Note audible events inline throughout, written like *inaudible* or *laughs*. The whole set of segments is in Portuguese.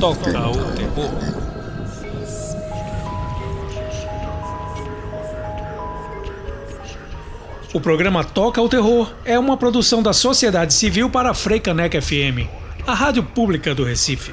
Toca o terror. O programa Toca o Terror é uma produção da Sociedade Civil para a Freicaneca FM, a rádio pública do Recife.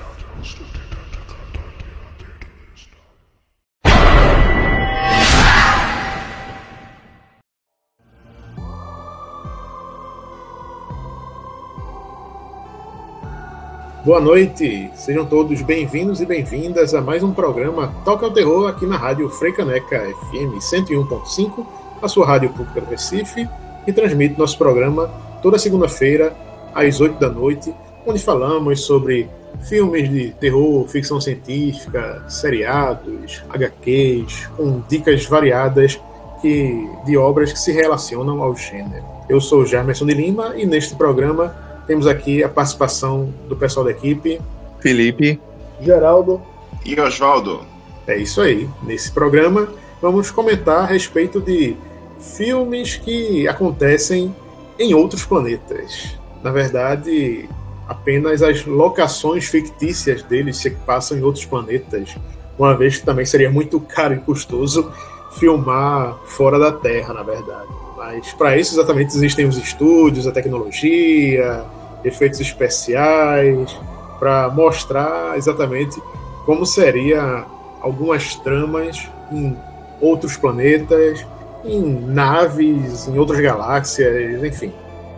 Boa noite, sejam todos bem-vindos e bem-vindas a mais um programa Toca o Terror aqui na rádio Freicaneca FM 101.5, a sua rádio pública do Recife, que transmite nosso programa toda segunda-feira às 8 da noite, onde falamos sobre filmes de terror, ficção científica, seriados, HQs, com dicas variadas que, de obras que se relacionam ao gênero. Eu sou Jamerson de Lima e neste programa temos aqui a participação do pessoal da equipe. Felipe. Geraldo. E Osvaldo. É isso aí. Nesse programa vamos comentar a respeito de filmes que acontecem em outros planetas. Na verdade, apenas as locações fictícias deles se passam em outros planetas, uma vez que também seria muito caro e custoso filmar fora da Terra, na verdade. Mas para isso exatamente existem os estúdios, a tecnologia, efeitos especiais, para mostrar exatamente como seria algumas tramas em outros planetas, em naves, em outras galáxias, enfim.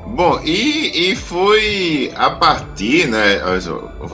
Bom, e, e foi a partir, né?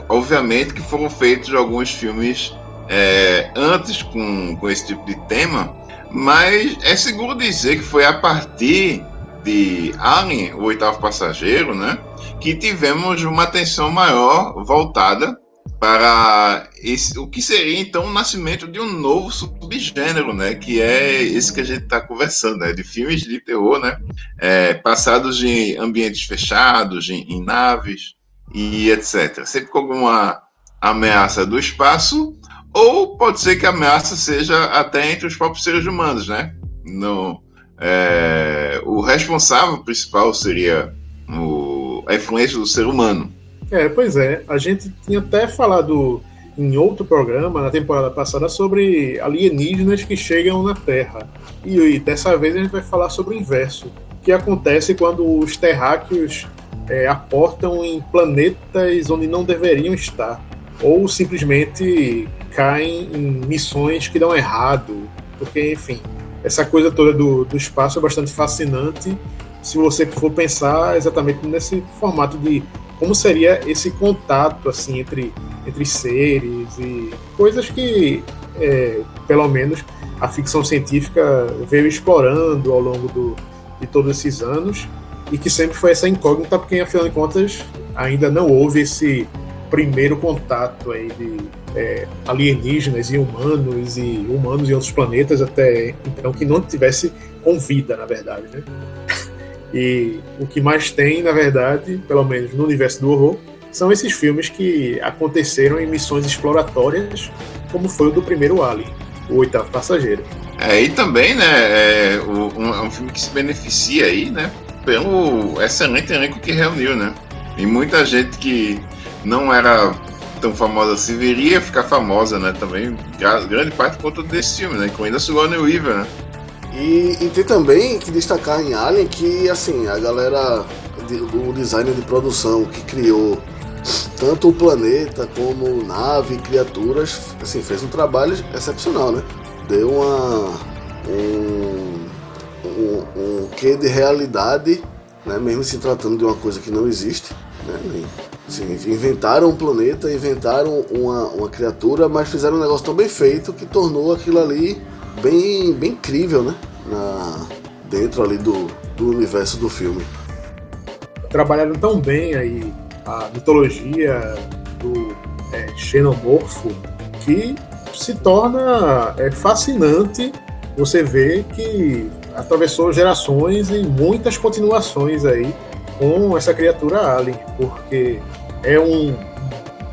Obviamente que foram feitos alguns filmes é, antes com, com esse tipo de tema, mas é seguro dizer que foi a partir de Alien, o oitavo passageiro, né? Que tivemos uma atenção maior voltada para esse, o que seria então o nascimento de um novo subgênero, né? Que é esse que a gente está conversando, né? De filmes de terror, né? É, passados em ambientes fechados, em, em naves e etc. Sempre com alguma ameaça do espaço, ou pode ser que a ameaça seja até entre os próprios seres humanos, né? No, é, o responsável principal seria o a influência do ser humano. É, pois é. A gente tinha até falado em outro programa, na temporada passada, sobre alienígenas que chegam na Terra. E, e dessa vez a gente vai falar sobre o inverso. Que acontece quando os terráqueos é, aportam em planetas onde não deveriam estar. Ou simplesmente caem em missões que dão errado. Porque, enfim, essa coisa toda do, do espaço é bastante fascinante se você for pensar exatamente nesse formato de como seria esse contato assim entre, entre seres e coisas que, é, pelo menos, a ficção científica veio explorando ao longo do, de todos esses anos e que sempre foi essa incógnita, porque afinal de contas ainda não houve esse primeiro contato aí de é, alienígenas e humanos e humanos em outros planetas até então que não tivesse com vida, na verdade, né? E o que mais tem, na verdade, pelo menos no universo do horror, são esses filmes que aconteceram em missões exploratórias, como foi o do primeiro Alien, o Oitavo Passageiro. É, e também, né, é um, é um filme que se beneficia aí, né, pelo excelente elenco que reuniu, né? E muita gente que não era tão famosa assim viria ficar famosa, né? Também, grande parte por conta desse filme, né? Incluindo a Sigourney Weaver, né? E, e, tem também que destacar em Alien que assim, a galera, o designer de produção que criou tanto o planeta como nave, criaturas, assim, fez um trabalho excepcional, né? Deu uma um, um, um quê de realidade, né? Mesmo se tratando de uma coisa que não existe, né? Assim, inventaram um planeta, inventaram uma, uma criatura, mas fizeram um negócio tão bem feito que tornou aquilo ali bem, bem incrível, né? Na, dentro ali do, do universo do filme. Trabalharam tão bem aí a mitologia do é, xenomorfo que se torna é, fascinante você ver que atravessou gerações e muitas continuações aí com essa criatura alien, porque é um,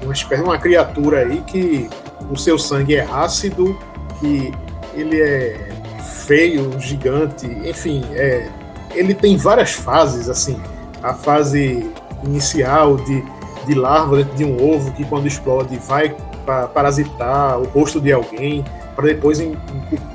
uma, uma criatura aí que o seu sangue é ácido, que ele é feio, gigante, enfim, é, ele tem várias fases, assim, a fase inicial de, de larva dentro de um ovo que quando explode vai para parasitar o rosto de alguém, para depois em,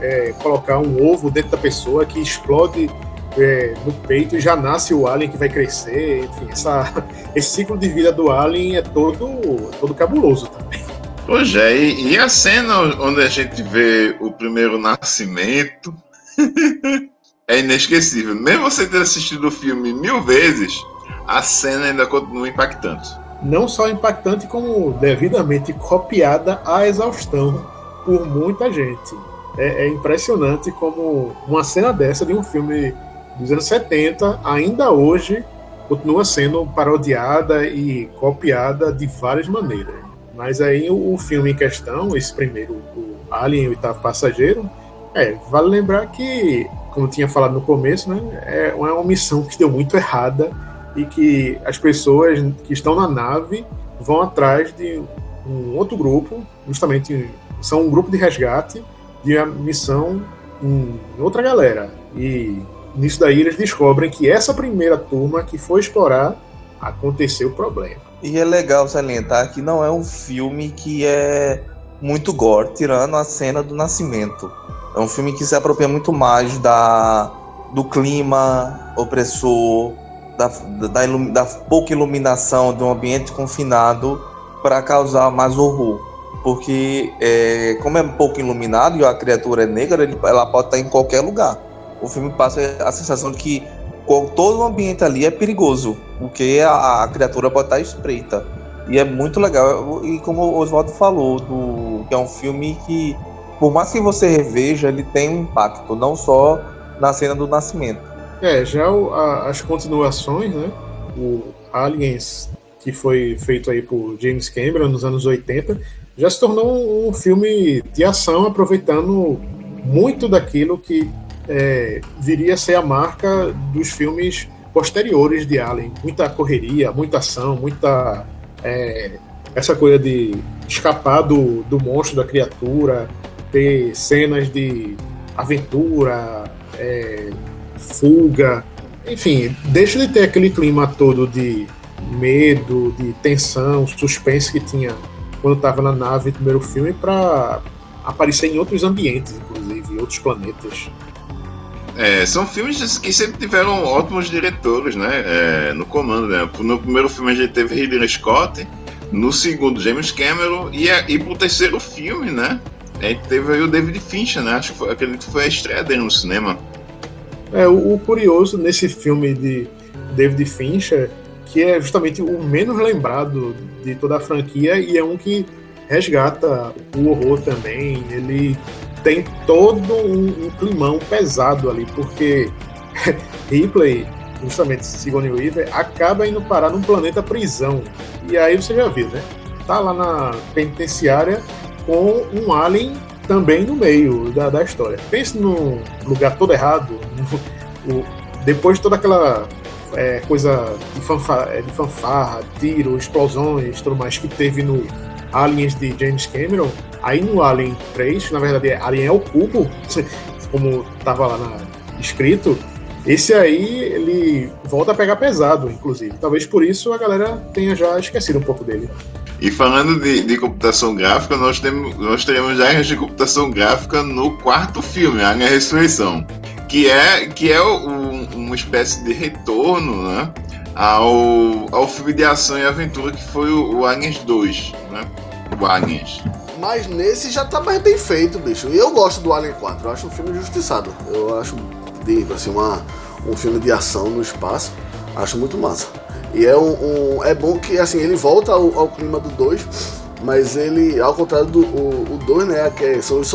é, colocar um ovo dentro da pessoa que explode é, no peito e já nasce o alien que vai crescer. Enfim, essa, *laughs* esse ciclo de vida do alien é todo, todo cabuloso também. Pois é, e, e a cena onde a gente vê o primeiro nascimento *laughs* é inesquecível. Mesmo você ter assistido o filme mil vezes, a cena ainda continua impactante. Não só impactante, como devidamente copiada à exaustão por muita gente. É, é impressionante como uma cena dessa de um filme dos anos 70, ainda hoje, continua sendo parodiada e copiada de várias maneiras. Mas aí o, o filme em questão, esse primeiro, o Alien, o oitavo passageiro, é, vale lembrar que, como tinha falado no começo, né, é uma missão que deu muito errada e que as pessoas que estão na nave vão atrás de um outro grupo, justamente são um grupo de resgate de uma missão em outra galera. E nisso daí eles descobrem que essa primeira turma que foi explorar aconteceu o problema. E é legal salientar que não é um filme que é muito gore, tirando a cena do nascimento. É um filme que se apropria muito mais da, do clima opressor, da, da, da pouca iluminação de um ambiente confinado para causar mais horror. Porque, é, como é pouco iluminado e a criatura é negra, ele, ela pode estar em qualquer lugar. O filme passa a sensação de que todo o ambiente ali é perigoso, porque a, a criatura pode estar espreita. E é muito legal. E como o Oswaldo falou, do, que é um filme que por mais que você reveja, ele tem um impacto, não só na cena do nascimento. É, já o, a, as continuações, né? O Aliens, que foi feito aí por James Cameron nos anos 80, já se tornou um, filme de ação, aproveitando muito daquilo que é, viria a ser a marca dos filmes posteriores de Alien. Muita correria, muita ação, muita. É, essa coisa de escapar do, do monstro, da criatura, ter cenas de aventura, é, fuga, enfim, deixa de ter aquele clima todo de medo, de tensão, suspense que tinha quando estava na nave no primeiro filme para aparecer em outros ambientes, inclusive, outros planetas. É, são filmes que sempre tiveram ótimos diretores, né? É, no comando, né? No primeiro filme a gente teve Ridley Scott, no segundo James Cameron e, e pro terceiro filme, né? É, teve aí o David Fincher, né? Acho que foi, acredito que foi a estreia dele no cinema. É, o, o, curioso nesse filme de David Fincher, que é justamente o menos lembrado de toda a franquia e é um que resgata o horror também. Ele tem todo um, um climão pesado ali, porque *laughs* Ripley, justamente Sigourney Weaver, acaba indo parar num planeta prisão. E aí você já viu, né? Tá lá na penitenciária com um alien também no meio da, da história. Pense num lugar todo errado, *laughs* no, o, depois de toda aquela é, coisa de fanfarra, é, de fanfarra, tiro, explosões, tudo mais que teve no Aliens de James Cameron, aí no Alien 3, na verdade Alien é o cubo, como estava lá na, escrito, esse aí ele volta a pegar pesado, inclusive. Talvez por isso a galera tenha já esquecido um pouco dele. E falando de, de, computação gráfica, nós, temos, nós teremos áreas de computação gráfica no quarto filme, a Ressurreição, que é, que é um, uma espécie de retorno né, ao, ao filme de ação e aventura que foi o, o Aliens 2, né? O Aliens. Mas nesse já tá mais bem feito, bicho. E eu gosto do Alien 4, eu acho um filme justiçado. Eu acho, digo assim, uma, um filme de ação no espaço. Acho muito massa. E é um, um, é bom que assim ele volta ao, ao clima do 2, mas ele, ao contrário do 2, né, que é, são os,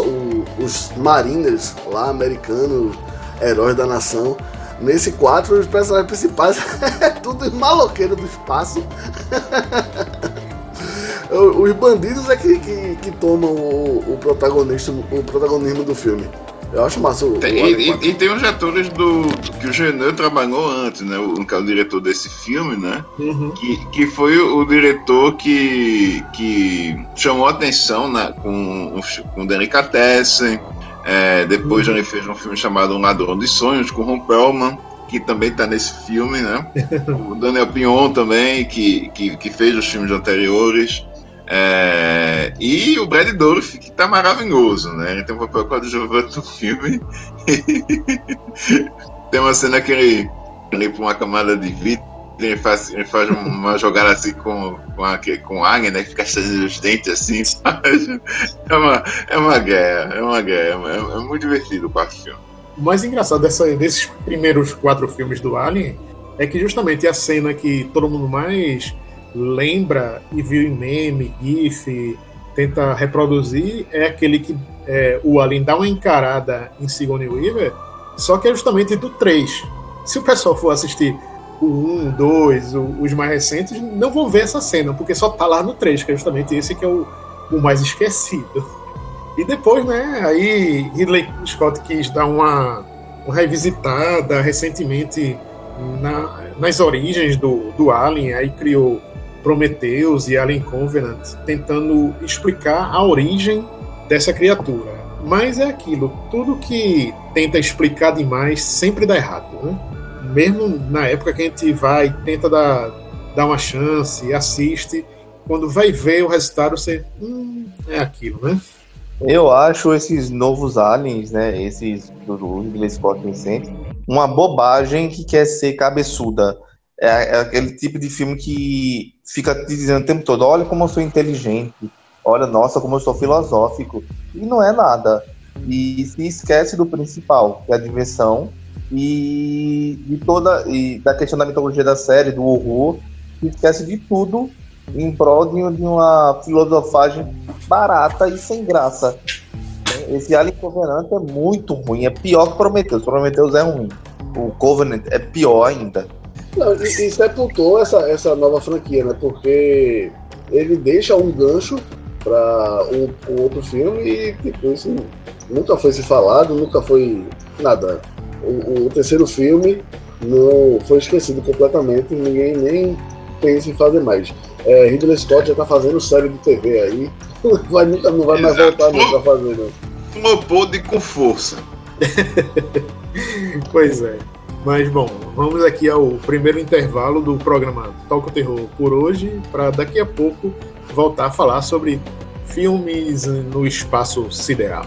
os Mariners lá americanos, heróis da nação. Nesse 4, os personagens principais *laughs* é tudo maloqueiro do espaço. *laughs* os bandidos é que, que, que tomam o, o, protagonista, o protagonismo do filme. Eu acho massa. O, tem, o e, e, tem os atores do que o Genet trabalhou antes, né? O, o diretor desse filme, né? Uhum. Que, que foi o diretor que, que chamou atenção na, com, com Delicatessen. É, depois uhum. ele fez um filme chamado Um Ladrão de Sonhos com Ron Perlman, que também está nesse filme, né? *laughs* o Daniel Pion também, que, que, que fez os filmes anteriores. É, e o Brad Dourif, que tá maravilhoso, né? Ele tem um papel coadjuvante no filme. *laughs* tem uma cena que ele limpa uma camada de vidro, ele faz, ele faz uma *laughs* jogada assim com, com, a, com águia, né? Que fica cheio os dentes assim. *laughs* É uma, é uma guerra, é uma guerra. É, é muito divertido o quarto filme. O mais engraçado dessa, desses primeiros quatro filmes do Alien é que justamente a cena que todo mundo mais lembra e viu em meme, GIF, tenta reproduzir é aquele que é, o Alien dá uma encarada em Sigourney Weaver, só que é justamente do 3. Se o pessoal for assistir o 1, 2, o, os mais recentes, não vão ver essa cena, porque só tá lá no 3, que é justamente esse que é o, o mais esquecido. E depois, né, aí Ridley Scott quis dar uma, uma revisitada recentemente na, nas origens do, do Alien, aí criou Prometheus e Alien Covenant, tentando explicar a origem dessa criatura. Mas é aquilo, tudo que tenta explicar demais sempre dá errado, né? Mesmo na época que a gente vai, tenta dar, dar uma chance, assiste, quando vai ver o resultado, você. Hum, é aquilo, né? Eu acho esses novos aliens, né? Esses do Ridley Scott recente, uma bobagem que quer ser cabeçuda. É, é, aquele tipo de filme que fica te dizendo o tempo todo: olha como eu sou inteligente, olha, nossa, como eu sou filosófico. E não é nada. E se esquece do principal, que é a diversão, e de toda. e da questão da mitologia da série, do horror, se esquece de tudo em prol de uma filosofagem barata e sem graça. Esse Alien Covenant é muito ruim, é pior que Prometheus. Prometheus é ruim. O Covenant é pior ainda. Não, e, e sepultou essa, essa nova franquia, né? Porque ele deixa um gancho para um, um, outro filme e tipo, isso nunca foi se falado, nunca foi nada. O, o, terceiro filme não foi esquecido completamente, ninguém nem pensa em fazer mais. É, Ridley Scott já tá fazendo série de TV aí, *laughs* vai, nunca, não vai mais voltar não, pra fazer não. Flopou de com força. *laughs* pois é. Mas bom, vamos aqui ao primeiro intervalo do programa Toca o Terror por hoje, para daqui a pouco voltar a falar sobre filmes no espaço sideral.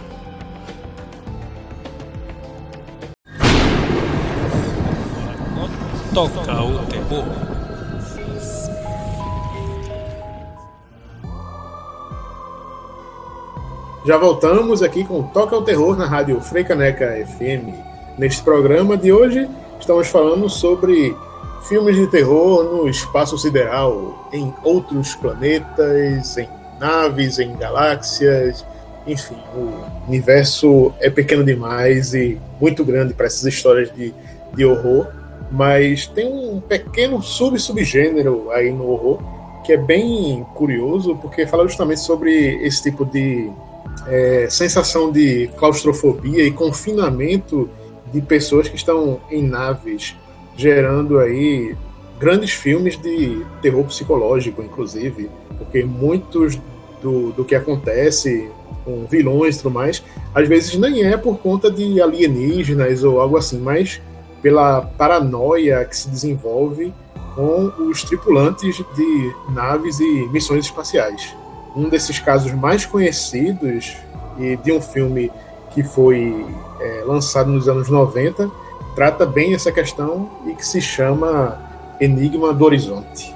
Toca o Terror. Já voltamos aqui com Toca o Terror na Rádio Freicaneca FM. Neste programa de hoje, estamos falando sobre filmes de terror no espaço sideral, em outros planetas, em naves, em galáxias, enfim, o universo é pequeno demais e muito grande para essas histórias de, de horror, mas tem um pequeno sub-subgênero aí no horror que é bem curioso, porque fala justamente sobre esse tipo de é, sensação de claustrofobia e confinamento de pessoas que estão em naves, gerando aí grandes filmes de terror psicológico, inclusive, porque muitos do, do que acontece com vilões e tudo mais, às vezes nem é por conta de alienígenas ou algo assim, mas pela paranoia que se desenvolve com os tripulantes de naves e missões espaciais. Um desses casos mais conhecidos e de um filme que foi é, lançado nos anos 90, trata bem essa questão e que se chama Enigma do Horizonte.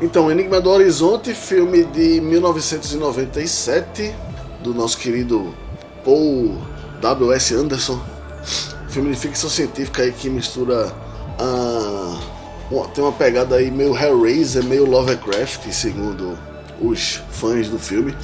Então, Enigma do Horizonte, filme de 1997, do nosso querido Paul W.S. Anderson. Filme de ficção científica aí que mistura a. tem uma pegada aí meio Hellraiser, meio Lovecraft, segundo os fãs do filme.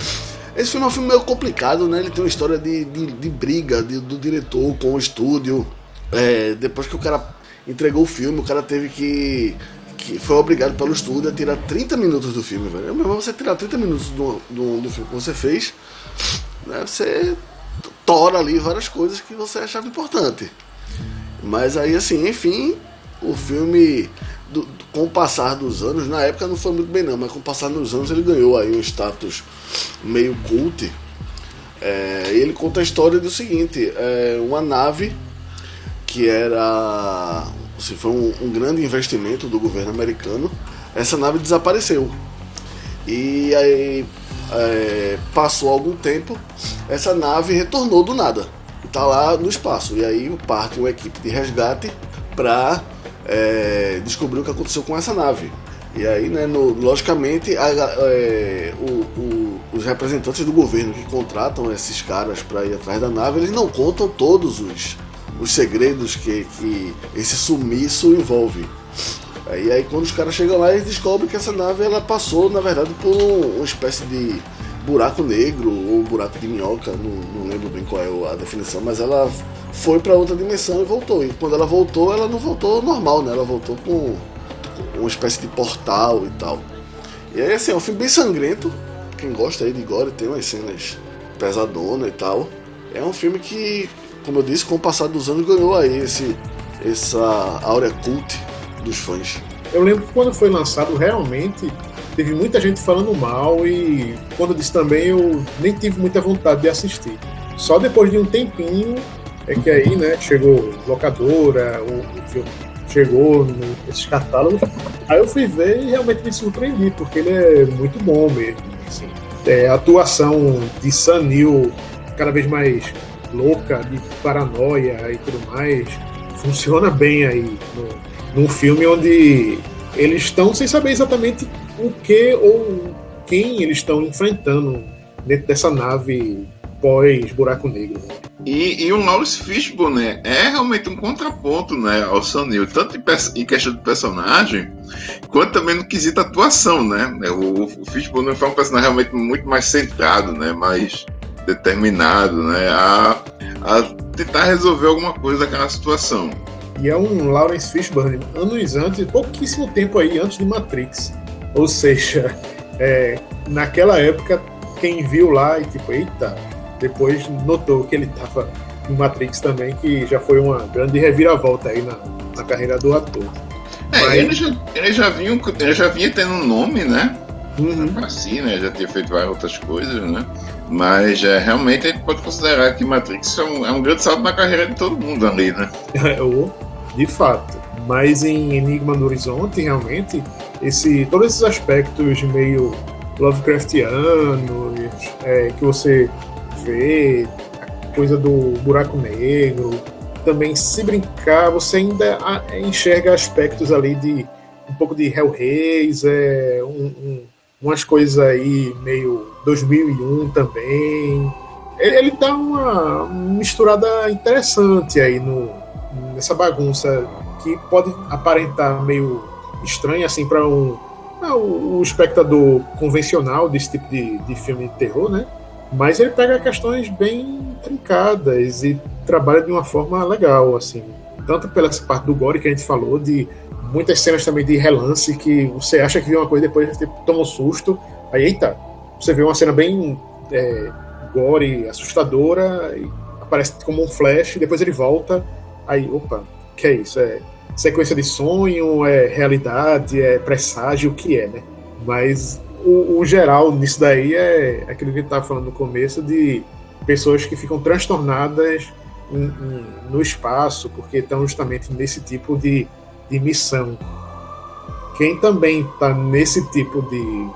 Esse filme é um filme meio complicado, né? Ele tem uma história de, de, de briga de, do diretor com o estúdio. É, depois que o cara entregou o filme, o cara teve que. que foi obrigado pelo estúdio a tirar 30 minutos do filme, velho. Mas você tirar 30 minutos do, do, do filme que você fez, né? Você tora ali várias coisas que você achava importante. Mas aí, assim, enfim, o filme do, com o passar dos anos, na época não foi muito bem não, mas com o passar dos anos ele ganhou aí um status meio cult. É, ele conta a história do seguinte, é, uma nave que era assim, foi um, um grande investimento do governo americano, essa nave desapareceu. E aí é, passou algum tempo, essa nave retornou do nada. Está lá no espaço. E aí parte uma equipe de resgate para é, descobrir o que aconteceu com essa nave. E aí, né, no, logicamente, a, é, o, o, os representantes do governo que contratam esses caras para ir atrás da nave, eles não contam todos os, os segredos que, que esse sumiço envolve. Aí, aí quando os caras chegam lá, eles descobrem que essa nave ela passou, na verdade, por um, uma espécie de buraco negro ou buraco de minhoca, não, não lembro bem qual é a definição, mas ela foi para outra dimensão e voltou. E quando ela voltou, ela não voltou normal, né? Ela voltou com uma espécie de portal e tal. E aí, assim, é um filme bem sangrento. Quem gosta aí de gore tem umas cenas pesadonas e tal. É um filme que, como eu disse, com o passar dos anos ganhou aí esse, essa áurea cult dos fãs. Eu lembro que quando foi lançado, realmente teve muita gente falando mal e quando eu disse também eu nem tive muita vontade de assistir. Só depois de um tempinho é que aí, né, chegou locadora, o, filme chegou nesses catálogos. Aí eu fui ver e realmente me surpreendi, porque ele é muito bom mesmo. Assim. É, a atuação de Sanil cada vez mais louca, de paranoia e tudo mais, funciona bem aí no, num filme onde eles estão sem saber exatamente o que ou quem eles estão enfrentando dentro dessa nave pós buraco negro. E, e o Lawrence Fishburne né, é realmente um contraponto né, ao Sam Neill, tanto em, em, questão de personagem, quanto também no quesito atuação, né? O, o Fishburne foi um personagem realmente muito mais centrado, né? Mais determinado, né? A, a tentar resolver alguma coisa daquela situação. E é um Lawrence Fishburne anos antes, pouquíssimo tempo aí antes de Matrix. Ou seja, *laughs* é, naquela época, quem viu lá e tipo, eita, depois notou que ele estava em Matrix também, que já foi uma grande reviravolta aí na, na carreira do ator. É, Mas... ele, já, ele, já vinha, ele já vinha tendo um nome, né? Uhum. Assim, né? Já tinha feito várias outras coisas, né? Mas é, realmente a gente pode considerar que Matrix é um, é um grande salto na carreira de todo mundo ali, né? *laughs* É, de fato. Mas em Enigma no Horizonte, realmente, esse, todos esses aspectos meio Lovecraftianos, é, que você vê, a coisa do buraco negro, também se brincar, você ainda enxerga aspectos ali de um pouco de Hellraiser, um, um, umas coisas aí meio 2001 também. Ele, ele dá uma misturada interessante aí no, nessa bagunça que pode aparentar meio estranha assim para um, um, um espectador convencional desse tipo de, de filme de terror, né? Mas ele pega questões bem trincadas e trabalha de uma forma legal, assim. Tanto pela parte do gore que a gente falou, de muitas cenas também de relance que você acha que viu uma coisa depois você toma um susto. Aí, eita, você vê uma cena bem é, gore, assustadora, aparece como um flash, depois ele volta. Aí, opa, que é isso? É sequência de sonho, é realidade, é presságio, o que é, né? Mas o, o, geral nisso daí é aquilo que a gente estava falando no começo de pessoas que ficam transtornadas em, em, no espaço porque estão justamente nesse tipo de, de missão. Quem também está nesse tipo de.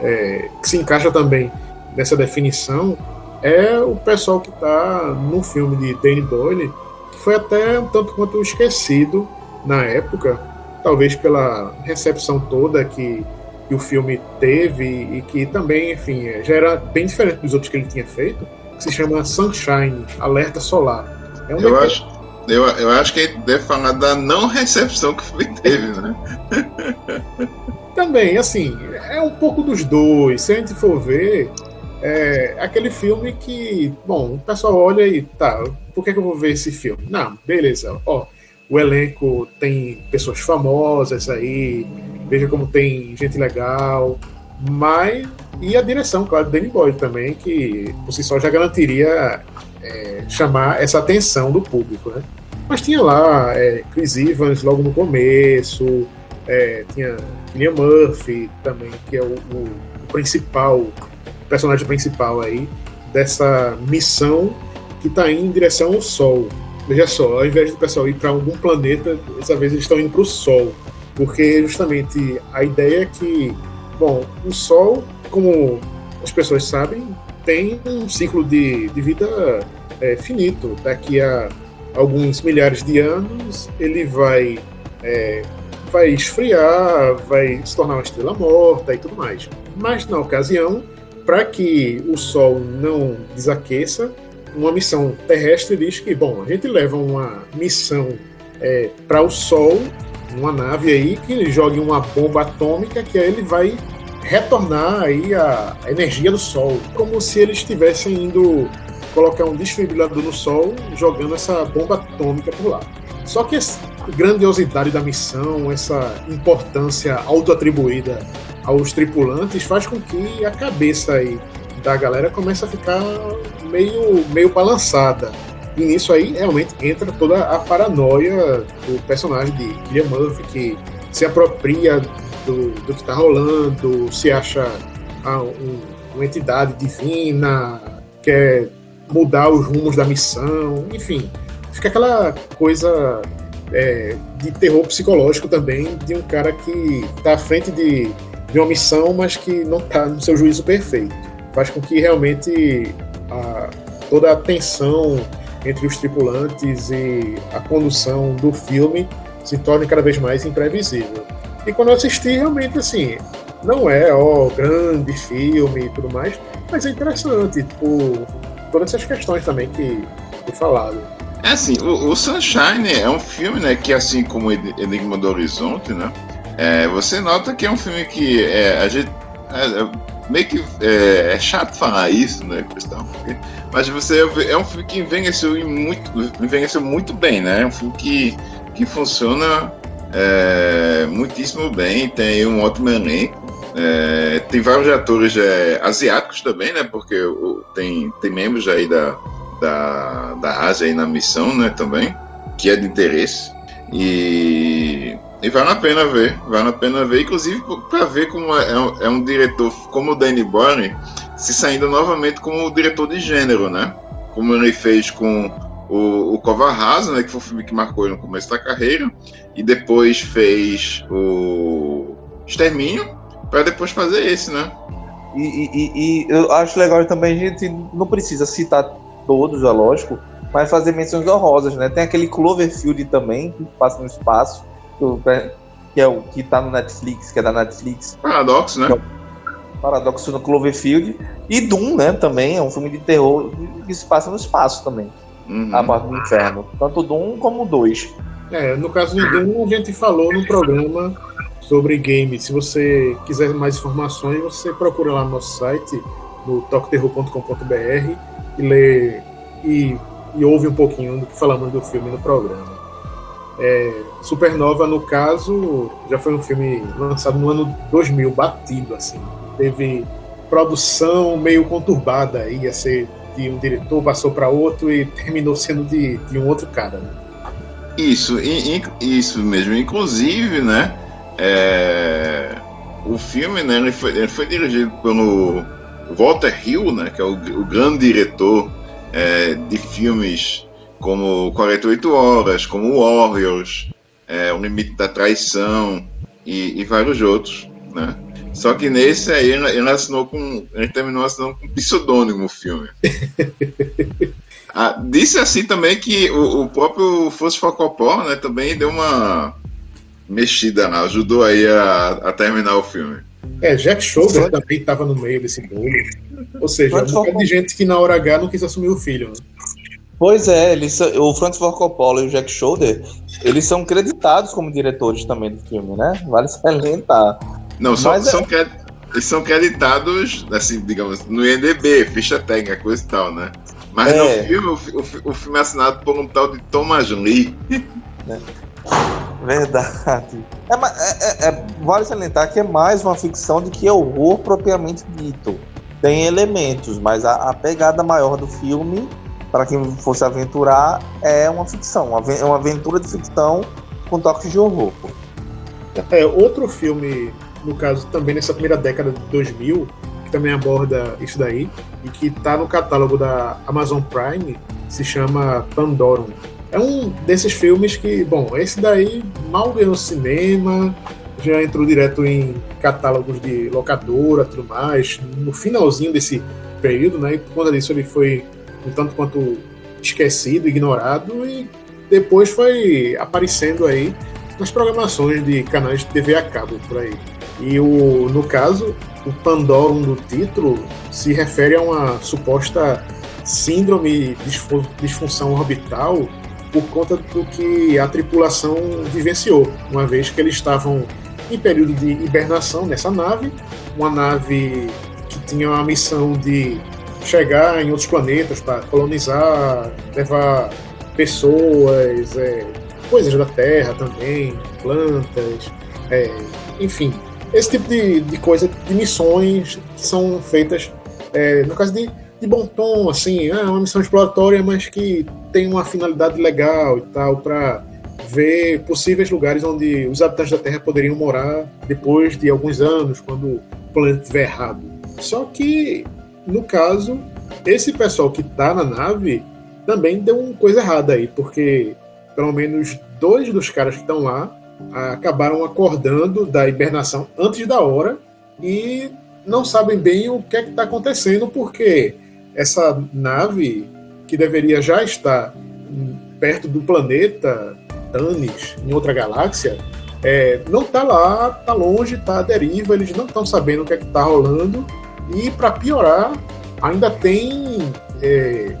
É, que se encaixa também nessa definição é o pessoal que está no filme de Danny Boyle, que foi até um tanto quanto esquecido na época, talvez pela recepção toda que que o filme teve e que também, enfim, é, já era bem diferente dos outros que ele tinha feito, que se chama Sunshine, Alerta Solar. É um eu, acho, eu, eu acho que deve falar da não recepção que o filme teve, né? *laughs* também, assim, é um pouco dos dois. Se a gente for ver, é aquele filme que, bom, o pessoal olha e tá, por que, que eu vou ver esse filme? Não, beleza, ó, o elenco tem pessoas famosas aí, veja como tem gente legal, mas e a direção, claro, Danny Boyle também, que por si só já garantiria é, chamar essa atenção do público, né? Mas tinha lá é, Chris Evans logo no começo, é, tinha William Murphy também, que é o, o, o principal, o personagem principal aí dessa missão que está indo em direção ao Sol. Veja só, ao invés do pessoal ir para algum planeta, dessa vez eles estão indo para o Sol porque justamente a ideia é que, bom, o Sol, como as pessoas sabem, tem um ciclo de, de vida é, finito. Daqui a alguns milhares de anos, ele vai, é, vai esfriar, vai se tornar uma estrela morta e tudo mais. Mas na ocasião, para que o Sol não desaqueça, uma missão terrestre diz que, bom, a gente leva uma missão é, para o Sol, uma nave aí que jogue uma bomba atômica que aí ele vai retornar aí a, a energia do Sol, como se eles estivessem indo colocar um desfibrilador no Sol, jogando essa bomba atômica por lá. Só que essa grandiosidade da missão, essa importância autoatribuída aos tripulantes, faz com que a cabeça aí da galera comece a ficar meio, meio balançada. E nisso aí realmente entra toda a paranoia do personagem de Killian Murphy, que se apropria do, do que está rolando, se acha ah, um, uma entidade divina, quer mudar os rumos da missão, enfim, fica aquela coisa é, de terror psicológico também de um cara que está à frente de, de uma missão, mas que não está no seu juízo perfeito. Faz com que realmente a, toda a tensão entre os tripulantes e a condução do filme se torne cada vez mais imprevisível. E quando eu assisti, realmente, assim, não é, ó, grande filme e tudo mais, mas é interessante, tipo, todas essas questões também que foi falado. É assim, o, o, Sunshine é um filme, né, que assim como Enigma do Horizonte, né, é, você nota que é um filme que é, a gente é, é meio que é, é, chato falar isso, né, questão, porque, mas você é um filme que envelheceu muito, envelheceu muito bem, né, é um filme que que funciona é, muitíssimo bem, tem um ótimo elenco. É, tem vários atores é, asiáticos também, né? Porque tem, tem membros aí da, da, da Ásia aí na missão, né? Também, que é de interesse. E, e vale a pena ver, vale a pena ver, inclusive para ver como é, é, um, é, um, diretor como o Danny Boyle se saindo novamente como diretor de gênero, né? Como ele fez com o, o Cova Rasa, né, que foi o filme que marcou ele no começo da carreira, e depois fez o Extermínio, para depois fazer esse, né? E, e, e, eu acho legal também, a gente não precisa citar todos, é lógico, mas fazer menções honrosas, né? Tem aquele Cloverfield também, que passa no espaço, que é o que tá no Netflix, que é da Netflix. Paradoxo, né? É Paradoxo no Cloverfield. E Doom, né? Também é um filme de terror que se passa no espaço também uhum. a parte do inferno. Tanto do 1 como 2. É, no caso do Doom, a gente falou no programa sobre games. Se você quiser mais informações, você procura lá no nosso site, no toqueterror.com.br e lê e, e, ouve um pouquinho do que falamos do filme no programa. É, Supernova, no caso, já foi um filme lançado no ano 2000, batido, assim. Teve produção meio conturbada, ia ser de um diretor passou para outro e terminou sendo de, de um outro cara. Né? Isso, isso mesmo. Inclusive, né? É, o filme, né? Ele foi, ele foi dirigido pelo Walter Hill, né? Que é o, o grande diretor é, de filmes como 48 Horas, como Warriors, é, O Limite da Traição e, e vários outros, né? Só que nesse aí ele, ele assinou com. Ele terminou assinando com pseudônimo o filme. *laughs* ah, disse assim também que o, o próprio Fosse Coppola, né, também deu uma mexida, né, ajudou aí a, a terminar o filme. É, Jack Shoulder também estava no meio desse bolo. Ou seja, um bocado de gente que na hora H não quis assumir o filho. Né? Pois é, eles, o Francis Ford Coppola e o Jack Shoulder, eles são creditados como diretores também do filme, né? Vale salientar. Não, só, é- são, é... eles são creditados, assim, digamos, no INDB, ficha técnica, coisa e tal, né? Mas é. no filme, o, o, o, filme é assinado por um tal de Thomas Lee. É. Verdade. É, é, é, vale salientar que é mais uma ficção do que horror propriamente dito. Tem elementos, mas a, a pegada maior do filme, para quem fosse aventurar, é uma ficção. É uma aventura de ficção com toques de horror. É, outro filme no caso também nessa primeira década de 2000, que também aborda isso daí, e que está no catálogo da Amazon Prime, se chama Pandorum. É um desses filmes que, bom, esse daí mal ganhou cinema, já entrou direto em catálogos de locadora, tudo mais, no finalzinho desse período, né? E por conta disso ele foi um tanto quanto esquecido, ignorado e depois foi aparecendo aí nas programações de canais de TV a cabo por aí. E o, no caso, o Pandorum do título se refere a uma suposta síndrome de disfunção orbital por conta do que a tripulação vivenciou, uma vez que eles estavam em período de hibernação nessa nave, uma nave que tinha uma missão de chegar em outros planetas para colonizar, levar pessoas, é, coisas da Terra também, plantas, é, enfim, esse tipo de, de coisa, de missões são feitas, é, no caso de, de bom tom, assim, é uma missão exploratória, mas que tem uma finalidade legal e tal, para ver possíveis lugares onde os habitantes da Terra poderiam morar depois de alguns anos, quando o planeta estiver errado. Só que, no caso, esse pessoal que está na nave também deu uma coisa errada aí, porque pelo menos dois dos caras que estão lá acabaram acordando da hibernação antes da hora e não sabem bem o que é que está acontecendo, porque essa nave, que deveria já estar perto do planeta Tanis, em outra galáxia, é, não está lá, está longe, está à deriva, eles não estão sabendo o que é que está rolando, e para piorar, ainda tem é,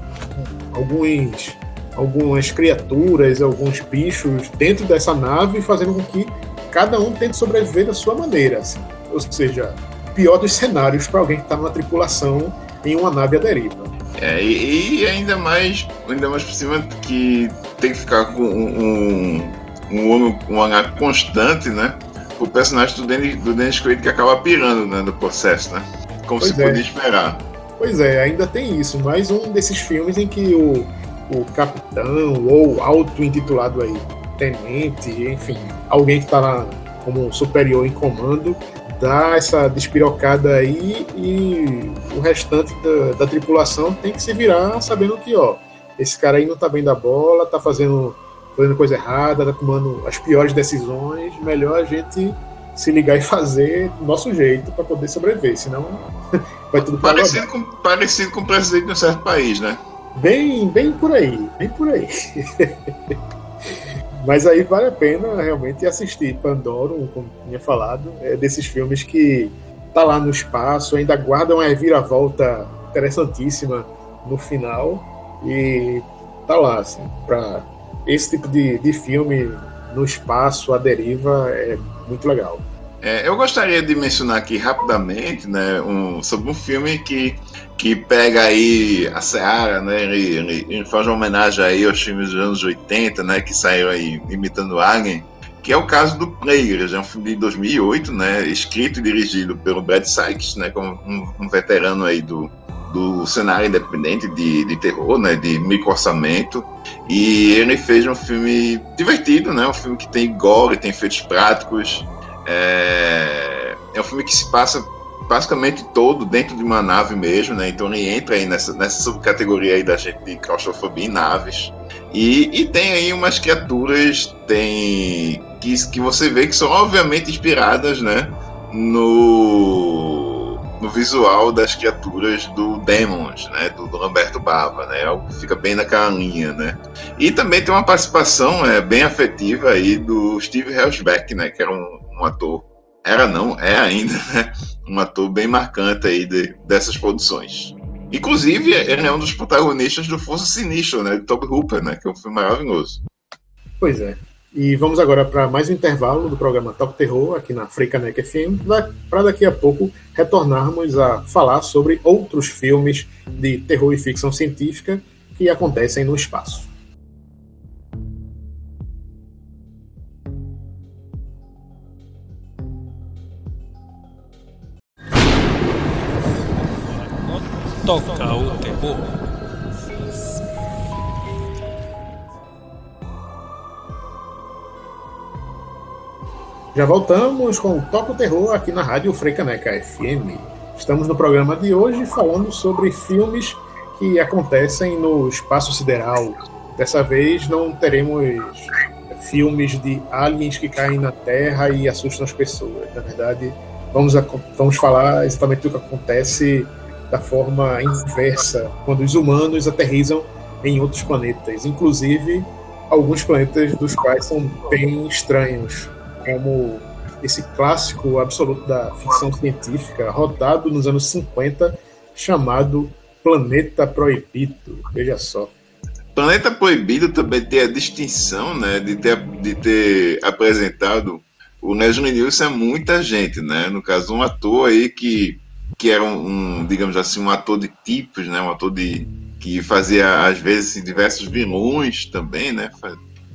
alguns algumas criaturas, alguns bichos dentro dessa nave, fazendo com que cada um tente sobreviver da sua maneira. Assim. Ou seja, pior dos cenários para alguém que está numa tripulação em uma nave à deriva. É, e, e, ainda mais, ainda mais por cima que tem que ficar com um, um, um olhar constante, né? O personagem do Dennis, do Dennis Quaid que acaba pirando né, no processo, né? Como pois se é. podia esperar. Pois é, ainda tem isso. Mais um desses filmes em que o, o capitão ou auto-intitulado aí tenente, enfim, alguém que está lá como superior em comando, dá essa despirocada aí e o restante da, da, tripulação tem que se virar sabendo que, ó, esse cara aí não tá bem da bola, tá fazendo, fazendo coisa errada, tá tomando as piores decisões, melhor a gente se ligar e fazer do nosso jeito para poder sobreviver, senão *laughs* vai tudo parecido com Parecido com o presidente de um certo país, né? Bem, bem por aí, bem por aí. *laughs* Mas aí vale a pena realmente assistir Pandoro, como tinha falado, é desses filmes que tá lá no espaço, ainda guarda uma reviravolta interessantíssima no final e tá lá, assim, para esse tipo de, de filme no espaço, a deriva, é muito legal. É, eu gostaria de mencionar aqui rapidamente né, um, sobre um filme que, que pega aí a Seara, né, ele, ele, ele, faz uma homenagem aí aos filmes dos anos 80, né, que saíram aí imitando Alien, que é o caso do Players, é um filme de 2008, né, escrito e dirigido pelo Brad Sykes, né, como um, um veterano aí do, do cenário independente de, de terror, né, de micro orçamento, e ele fez um filme divertido, né, um filme que tem gore, tem efeitos práticos, é, é um filme que se passa basicamente todo dentro de uma nave mesmo, né? Então ele entra aí nessa, nessa subcategoria aí da gente de claustrofobia em naves. E, e tem aí umas criaturas tem que, que você vê que são obviamente inspiradas, né? No, no visual das criaturas do Demons, né? Do, do Bava, né? Algo que fica bem naquela linha, né? E também tem uma participação é, bem afetiva aí do Steve Helsbeck, né? Que era um, um ator, era não, é ainda, né? Um ator bem marcante aí de, dessas produções. Inclusive, ele é um dos protagonistas do Força Sinistra, né? De Toby Hooper, né? Que é um filme maravilhoso. Pois é. E vamos agora para mais um intervalo do programa Top Terror aqui na Freicaneca FM, para daqui a pouco retornarmos a falar sobre outros filmes de terror e ficção científica que acontecem no espaço. Toca o terror. Já voltamos com o Toca o Terror aqui na Rádio Freicaneca FM. Estamos no programa de hoje falando sobre filmes que acontecem no espaço sideral. Dessa vez não teremos filmes de aliens que caem na Terra e assustam as pessoas. Na verdade, vamos, vamos falar exatamente do que acontece da forma inversa, quando os humanos aterrizam em outros planetas, inclusive alguns planetas dos quais são bem estranhos, como esse clássico absoluto da ficção científica, rodado nos anos 50, chamado Planeta Proibido. Veja só. Planeta Proibido também tem a distinção né, de, ter, de ter apresentado o Leslie Nielsen a muita gente, né? No caso, um ator aí que, que era um, um, digamos assim, um ator de tipos, né? Um ator de, que fazia, às vezes, diversos vilões também, né?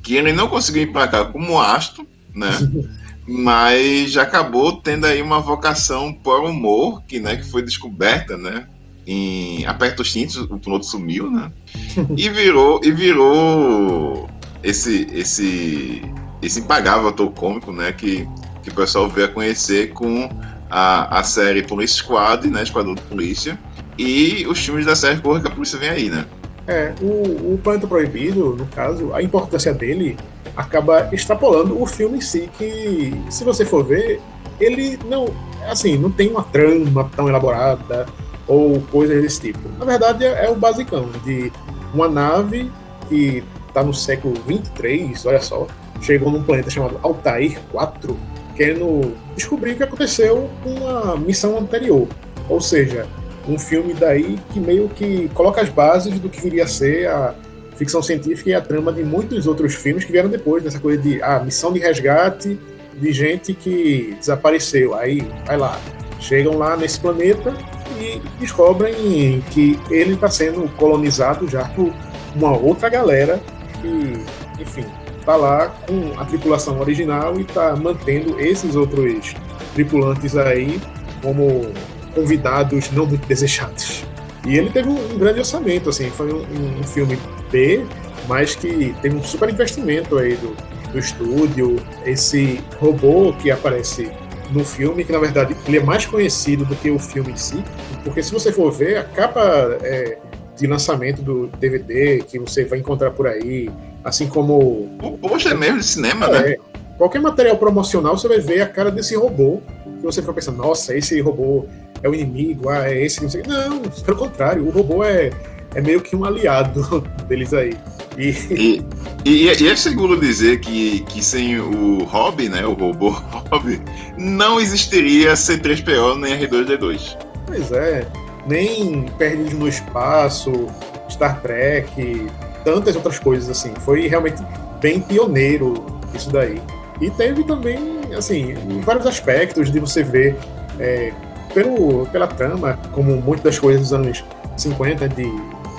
Que ele não conseguiu emplacar como astro, né? *laughs* mas já acabou tendo aí uma vocação por humor, que, né, que foi descoberta, né? Em Aperta os Cintos, o piloto sumiu, né? *laughs* E virou, e virou esse, esse, esse impagável ator cômico, né? Que, que o pessoal veio a conhecer com a, a série Police Squad, né? Esquadrão de Polícia, e os filmes da série Corra que a Polícia vem aí, né? É, o, o Planeta Proibido, no caso, a importância dele acaba extrapolando o filme em si, que, se você for ver, ele não, assim, não tem uma trama tão elaborada ou coisas desse tipo. Na verdade, é, é o basicão de uma nave que está no século 23, olha só, chegou num planeta chamado Altair 4, querendo descobrir o que aconteceu com a missão anterior. Ou seja, um filme daí que meio que coloca as bases do que viria a ser a ficção científica e a trama de muitos outros filmes que vieram depois, dessa coisa de ah, missão de resgate de gente que desapareceu. Aí, vai lá, chegam lá nesse planeta e descobrem que ele está sendo colonizado já por uma outra galera que, enfim, está lá com a tripulação original e está mantendo esses outros tripulantes aí como convidados não muito desejados. E ele teve um, grande orçamento, assim, foi um, um, filme B, mas que teve um super investimento aí do, do estúdio. Esse robô que aparece no filme, que na verdade ele é mais conhecido do que o filme em si, porque se você for ver, a capa é, de lançamento do DVD que você vai encontrar por aí, assim como. Hoje é mesmo de cinema, né? é, né? Qualquer material promocional você vai ver a cara desse robô, que você fica pensando, nossa, esse robô é o inimigo, ah, é esse, não sei. Não, pelo contrário, o robô é, é meio que um aliado *laughs* deles aí. E... *laughs* E, e, e, é seguro dizer que, que sem o Hobby, né, o robô *laughs* Hobby, não existiria C3PO nem R2D2. Pois é, nem Perdidos no Espaço, Star Trek, tantas outras coisas assim. Foi realmente bem pioneiro isso daí. E teve também, assim, vários aspectos de você ver é, pelo, pela trama, como muitas das coisas dos anos 50 de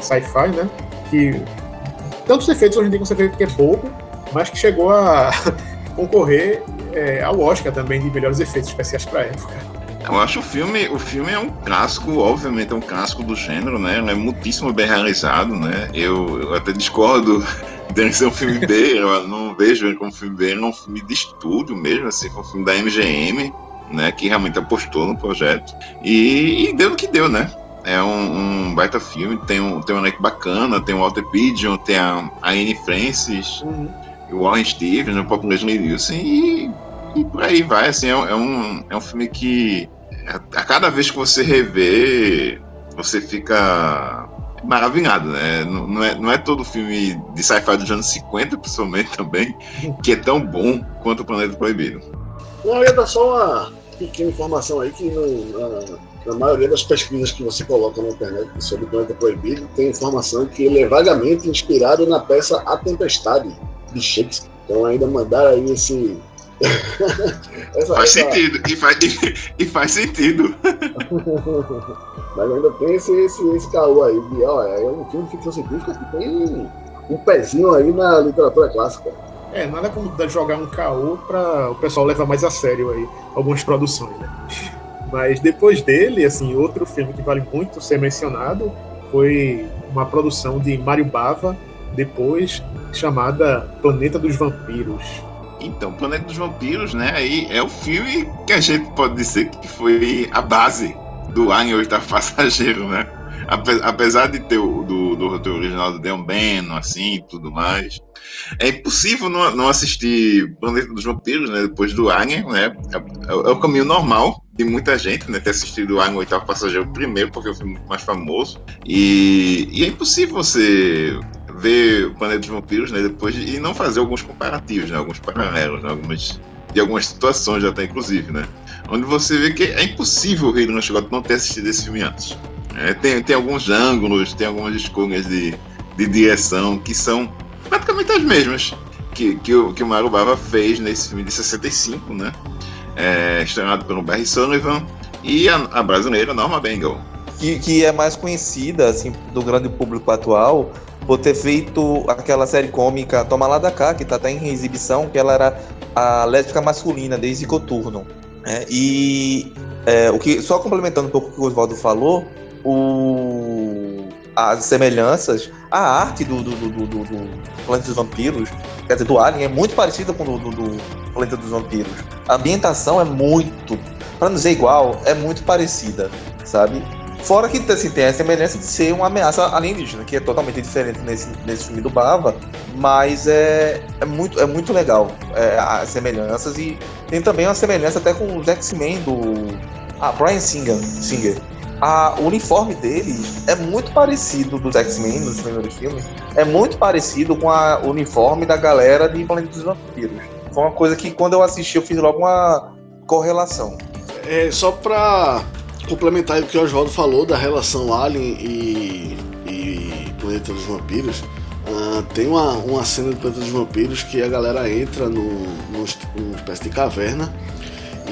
sci-fi, né? Que tantos efeitos hoje em dia você vê que é pouco, mas que chegou a *laughs* concorrer é, ao Oscar também de melhores efeitos especiais para época. Eu acho o filme, o filme é um clássico, obviamente é um clássico do gênero, né? Ele é muitíssimo bem realizado, né? Eu, eu até discordo *laughs* de ser um filme B, eu não vejo ele como filme B, ele é um filme de estúdio mesmo, assim, um filme da MGM, né, que realmente apostou no projeto. E, e deu o que deu, né? É um, um, baita filme, tem um, tem um elenco bacana, tem o Walter Pigeon, tem a, a Anne Francis, uhum. o Warren Stevens, o próprio Leslie Nielsen, e, e por aí vai, assim, é, é, um, é um filme que a, cada vez que você revê, você fica maravilhado, né? Não, não, é, não é todo filme de sci-fi dos anos 50, principalmente também, que é tão bom quanto o Planeta Proibido. Não, eu ia dar só uma pequena informação aí que no, na, na, maioria das pesquisas que você coloca na internet sobre o Planeta Proibido, tem informação que ele é vagamente inspirado na peça A Tempestade, de Shakespeare. Então ainda mandaram aí esse. *laughs* essa, faz essa... sentido, e faz, *laughs* e faz sentido. *laughs* Mas ainda tem esse, esse, esse caô aí de, ó, é um filme de ficção científica que tem um pezinho aí na literatura clássica. É, nada como jogar um caô para o pessoal levar mais a sério aí algumas produções, né? Mas depois dele, assim, outro filme que vale muito ser mencionado foi uma produção de Mário Bava, depois chamada Planeta dos Vampiros. Então, Planeta dos Vampiros, né, aí é o filme que a gente pode dizer que foi a base do Alien Oitavo Passageiro, né? apesar de ter o do, do roteiro original do Deon Beno, assim, tudo mais, é impossível não, não assistir Planeta dos Vampiros, né, depois do Alien, né, é, é, o caminho normal de muita gente, né, ter assistido o Alien, oitavo passageiro primeiro, porque é o filme mais famoso, e, e é impossível você ver o Planeta dos Vampiros, né, depois de, e não fazer alguns comparativos, né, alguns paralelos, né, algumas, de algumas situações até, inclusive, né, onde você vê que é impossível o Ridley Scott não ter assistido esse filme antes. É, tem, tem alguns ângulos, tem algumas escolhas de, de direção que são praticamente as mesmas que, que, o, que o Mario Bava fez nesse filme de 65, né? É, pelo Barry Sullivan e a, a brasileira Norma Bengal. Que, que é mais conhecida assim, do grande público atual por ter feito aquela série cômica Toma Lá da Cá, que está até em exibição, que ela era a lésbica masculina desde Coturno. É, e é, o que, só complementando um pouco o que o Oswaldo falou, o, as semelhanças, a arte do, do, do, do, do Planeta dos Vampiros, quer dizer, do Alien, é muito parecida com o do, do, Planeta dos Vampiros. A ambientação é muito, para não dizer igual, é muito parecida, sabe? Fora que assim, tem a semelhança de ser uma ameaça alienígena, que é totalmente diferente nesse, nesse filme do Bava, mas é, é, muito, é muito legal é, as semelhanças e tem também uma semelhança até com os X-Men do ah, Brian Singer, Singer. A, o uniforme deles é muito parecido dos X-Men nos primeiros filmes, é muito parecido com a, o uniforme da galera de Planeta dos Vampiros. Foi uma coisa que quando eu assisti eu fiz logo uma correlação. É, só pra complementar o que o Oswaldo falou da relação Alien e, e Planeta dos Vampiros, uh, tem uma, uma cena do Planeta dos Vampiros que a galera entra no, no, numa espécie de caverna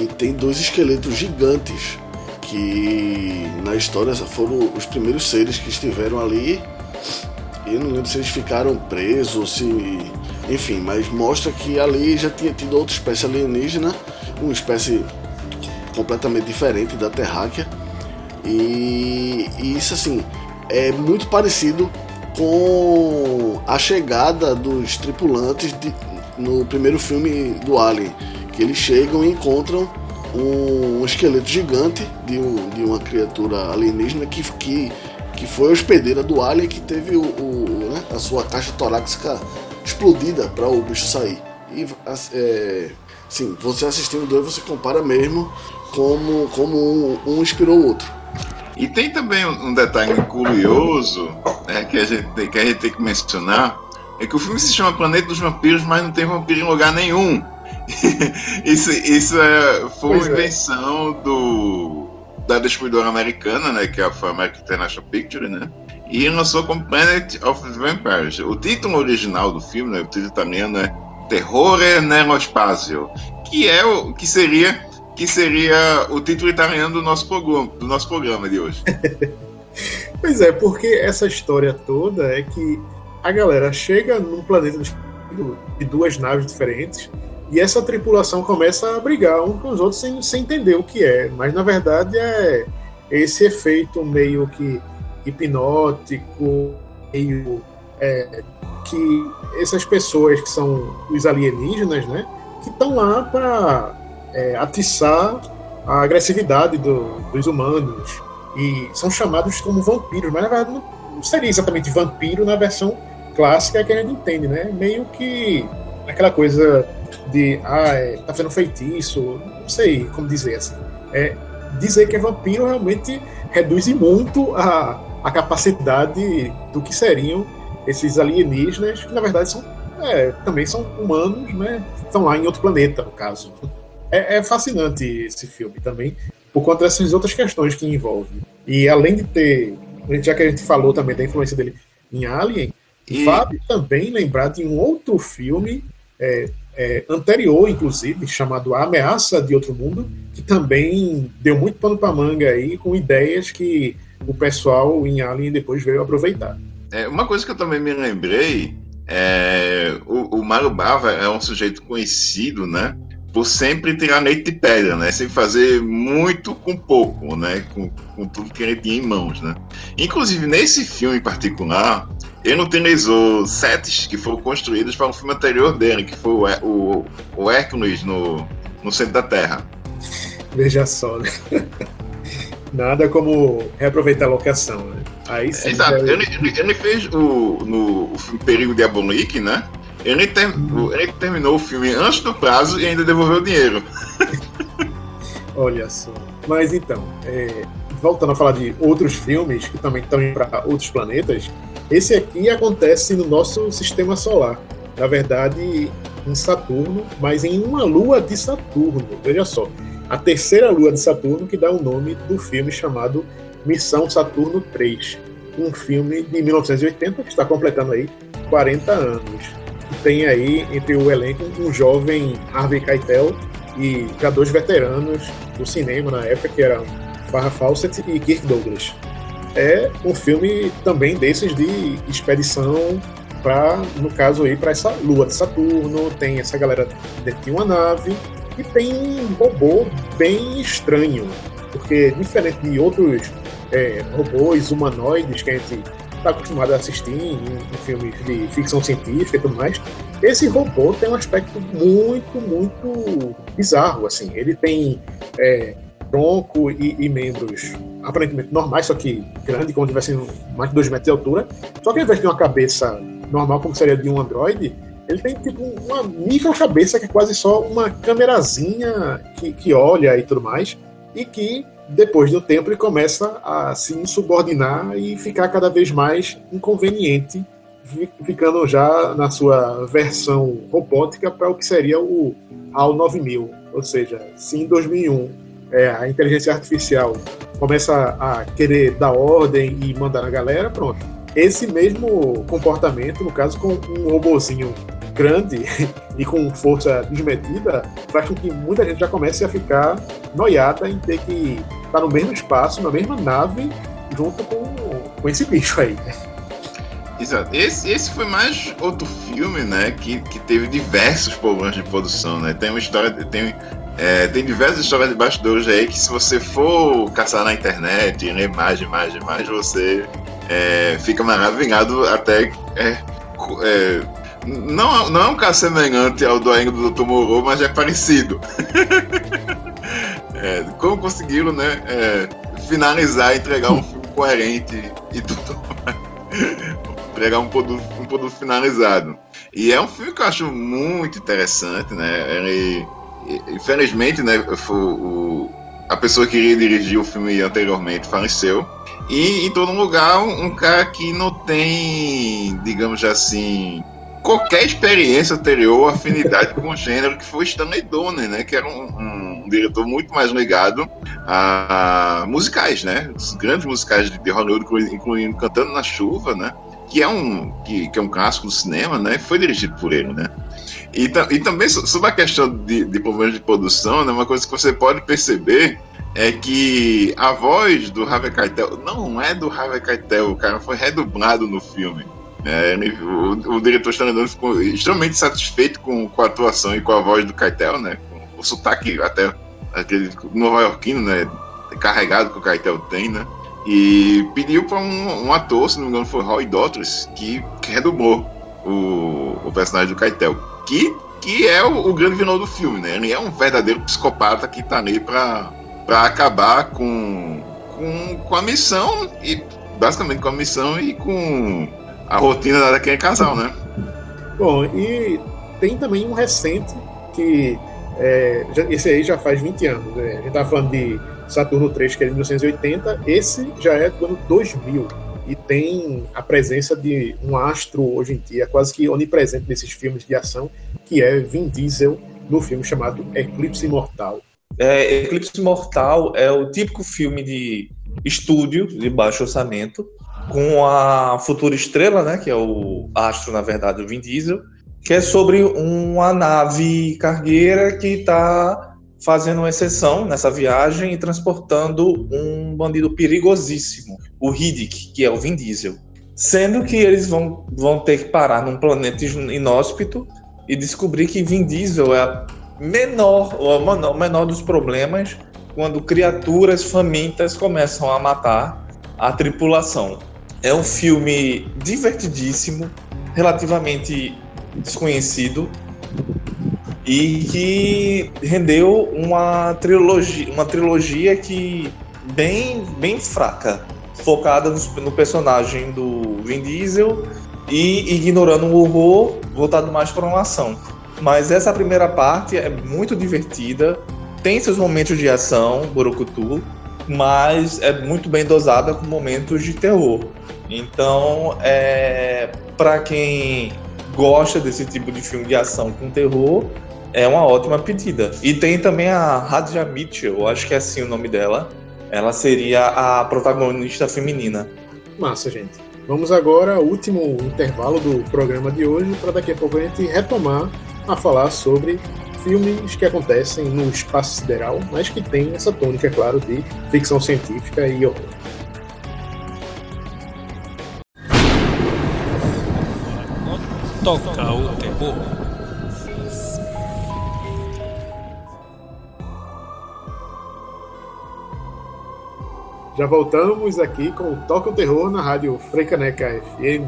e tem dois esqueletos gigantes que na história foram os primeiros seres que estiveram ali. E eu não lembro se eles ficaram presos ou se. Enfim, mas mostra que ali já tinha tido outra espécie alienígena, uma espécie completamente diferente da terráquea. E, e isso assim é muito parecido com a chegada dos tripulantes de, no primeiro filme do Alien, que eles chegam e encontram um, um esqueleto gigante de, um, de uma criatura alienígena que, que, que foi hospedeira do Alien que teve o, o né, a sua caixa torácica explodida para o bicho sair. E é, sim, você assistindo dois você compara mesmo como, como um, um inspirou o outro. E tem também um detalhe curioso né, que, a gente, que a gente tem que mencionar, é que o filme se chama Planeta dos Vampiros, mas não tem vampiro em lugar nenhum. *laughs* isso isso é, foi pois uma é. invenção é. do, da distribuidora americana, né, que é a American International Picture, né? E lançou como Planet of the Vampires. O título original do filme, né, o título italiano é Terrore nello que é o que seria que seria o título italiano do nosso programa, do nosso programa de hoje. *laughs* pois é, porque essa história toda é que a galera chega num planeta de duas naves diferentes e essa tripulação começa a brigar um com os outros sem, sem entender o que é. Mas na verdade é esse efeito meio que hipnótico, meio é, que essas pessoas que são os alienígenas, né, que estão lá para é, atiçar a agressividade do, dos humanos e são chamados como vampiros, mas na verdade não seria exatamente vampiro na versão clássica que a gente entende, né? Meio que aquela coisa de ah, é, tá fazendo feitiço, não sei como dizer assim. É, dizer que é vampiro realmente reduz muito a, a capacidade do que seriam esses alienígenas, que na verdade são, é, também são humanos, né? Estão lá em outro planeta, no caso. É, é, fascinante esse filme também, por conta dessas outras questões que envolve. E além de ter, já que a gente falou também da influência dele em Alien, e... vale também lembrar de um outro filme é, é, anterior, inclusive, chamado A Ameaça de Outro Mundo, que também deu muito pano para manga aí, com ideias que o pessoal em Alien depois veio aproveitar. É, uma coisa que eu também me lembrei é, o, o Mario Bava é um sujeito conhecido, né? por sempre tirar leite de pedra, né? Sempre fazer muito com pouco, né? Com, com tudo que ele tinha em mãos, né? Inclusive, nesse filme em particular, ele utilizou sets que foram construídos para um filme anterior dele, que foi o, o, o Hércules no, no centro da Terra. Veja só, né? *laughs* Nada como reaproveitar a locação, né? Aí sim. Exato. Ele, ele, ele, fez o, no o filme Perigo Diabolique, né? Ele, ter, ele terminou o filme antes do prazo e ainda devolveu o dinheiro. *laughs* Olha só. Mas então, é, voltando a falar de outros filmes que também estão indo para outros planetas, esse aqui acontece no nosso sistema solar. Na verdade, em Saturno, mas em uma lua de Saturno. Veja só, a terceira lua de Saturno que dá o nome do filme chamado Missão Saturno 3, um filme de 1980 que está completando aí 40 anos. Tem aí entre o elenco um jovem Harvey Keitel e já dois veteranos do cinema na época que eram Farrah Fawcett e Kirk Douglas. É um filme também desses de expedição para, no caso aí, para essa lua de Saturno, tem essa galera dentro de uma nave e tem um robô bem estranho, porque diferente de outros é, robôs humanoides que a gente está acostumado a assistir em, em, filmes de ficção científica e tudo mais, esse robô tem um aspecto muito, muito bizarro, assim. Ele tem é, tronco e, e, membros aparentemente normais, só que grande, como tivesse mais de 2 metros de altura. Só que ao invés de uma cabeça normal, como seria de um Android, ele tem tipo uma micro cabeça que é quase só uma câmerazinha que, que olha e tudo mais, e que depois do tempo ele começa a se insubordinar e ficar cada vez mais inconveniente, ficando já na sua versão robótica para o que seria o HAL 9000. Ou seja, se em 2001 é, a inteligência artificial começa a querer dar ordem e mandar na galera, pronto. Esse mesmo comportamento, no caso com um robozinho grande *laughs* e com força desmedida, faz com que muita gente já comece a ficar noiada em ter que estar no mesmo espaço, na mesma nave, junto com, com esse bicho aí. Exato. Esse, esse foi mais outro filme, né, que, que teve diversos problemas de produção, né? Tem uma história, tem é, tem diversas histórias de bastidores aí que se você for caçar na internet, ler mais mais mais, você é, fica maravilhado até. É, é, não, não é um caso semelhante ao do ainda do Dr. Moro, mas é parecido. *laughs* É, como conseguiram, né? É, finalizar, entregar um *laughs* filme coerente e tudo mais. entregar um produto, um produto finalizado. E é um filme que eu acho muito interessante, né? Ele infelizmente, né, o, a pessoa que iria dirigir o filme anteriormente faleceu. E em todo lugar, um, um cara que não tem, digamos assim, qualquer experiência anterior afinidade com o gênero, que foi Stanley Donen, né? Que era um, um, diretor muito mais ligado a musicais, né? Os grandes musicais de Hollywood, incluindo Cantando na Chuva, né? Que é um, que, que é um clássico do cinema, né? Foi dirigido por ele, né? E, e também sobre a questão de, de problemas de produção, né, uma coisa que você pode perceber é que a voz do Harvey Keitel não é do Harvey Keitel, o cara foi redublado no filme. É, o, o, diretor Stanley ficou extremamente satisfeito com, com, a atuação e com a voz do Keitel, né? O sotaque até aquele nova-iorquino, né? Carregado que o Keitel tem, né? E pediu para um, um, ator, se não me engano foi Roy Dotters, que, que o, o personagem do Keitel que, que é o, o, grande vilão do filme, né? Ele é um verdadeiro psicopata que tá ali pra acabar com, com, com a missão, e basicamente com a missão e com a rotina daquele casal, né? Bom, e tem também um recente que é, esse aí já faz 20 anos. Né? A gente tá falando de Saturno 3, que é de 1980, esse já é do ano 2000 e tem a presença de um astro hoje em dia quase que onipresente nesses filmes de ação, que é Vin Diesel no filme chamado Eclipse Mortal. É, Eclipse Mortal é o típico filme de estúdio de baixo orçamento com a futura estrela, né, que é o astro na verdade o Vin Diesel, que é sobre uma nave cargueira que está fazendo uma exceção nessa viagem e transportando um bandido perigosíssimo, o Riddick, que é o Vin Diesel. Sendo que eles vão, vão ter que parar num planeta inóspito e descobrir que Vin Diesel é a menor, ou o menor dos problemas quando criaturas famintas começam a matar a tripulação. É um filme divertidíssimo, relativamente desconhecido, e que rendeu uma trilogia, uma trilogia que bem, bem fraca focada no, no personagem do Vin Diesel e ignorando o horror, voltado mais para uma ação. Mas essa primeira parte é muito divertida, tem seus momentos de ação, Borokutu, mas é muito bem dosada com momentos de terror. Então, é, para quem gosta desse tipo de filme de ação com terror, é uma ótima pedida. E tem também a Radja Mitchell, acho que é assim o nome dela. Ela seria a protagonista feminina. Massa, gente. Vamos agora ao último intervalo do programa de hoje, para daqui a pouco a gente retomar a falar sobre filmes que acontecem no espaço sideral, mas que tem essa tônica, é claro, de ficção científica e horror. Toca o terror. Já voltamos aqui com o Toca o Terror na rádio Freicaneca FM.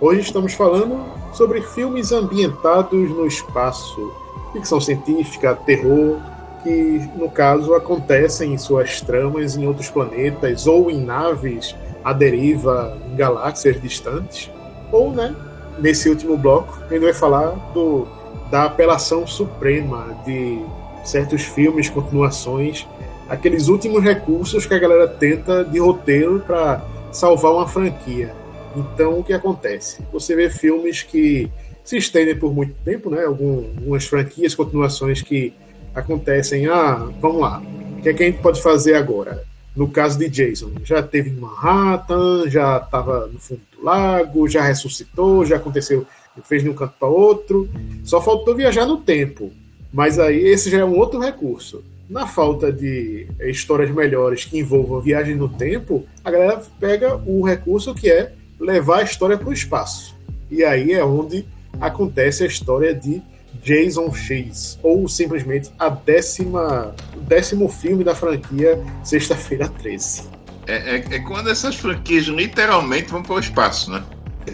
Hoje estamos falando sobre filmes ambientados no espaço, ficção científica, terror, que no caso acontecem em suas tramas em outros planetas ou em naves à deriva em galáxias distantes, ou, né, nesse último bloco, a gente vai falar do, da apelação suprema de certos filmes, continuações, aqueles últimos recursos que a galera tenta de roteiro para salvar uma franquia. Então, o que acontece? Você vê filmes que se estendem por muito tempo, né? Algumas franquias, continuações que acontecem. Ah, vamos lá. O que, é que a gente pode fazer agora? No caso de Jason, já teve em Manhattan, já estava no fundo do lago, já ressuscitou, já aconteceu, fez de um canto para outro. Só faltou viajar no tempo. Mas aí esse já é um outro recurso. Na falta de histórias melhores que envolvam viagem no tempo, a galera pega o recurso que é levar a história para o espaço. E aí é onde acontece a história de Jason X, ou simplesmente a décima, o décimo filme da franquia Sexta-feira 13. É, é, é, quando essas franquias literalmente vão para o espaço, né?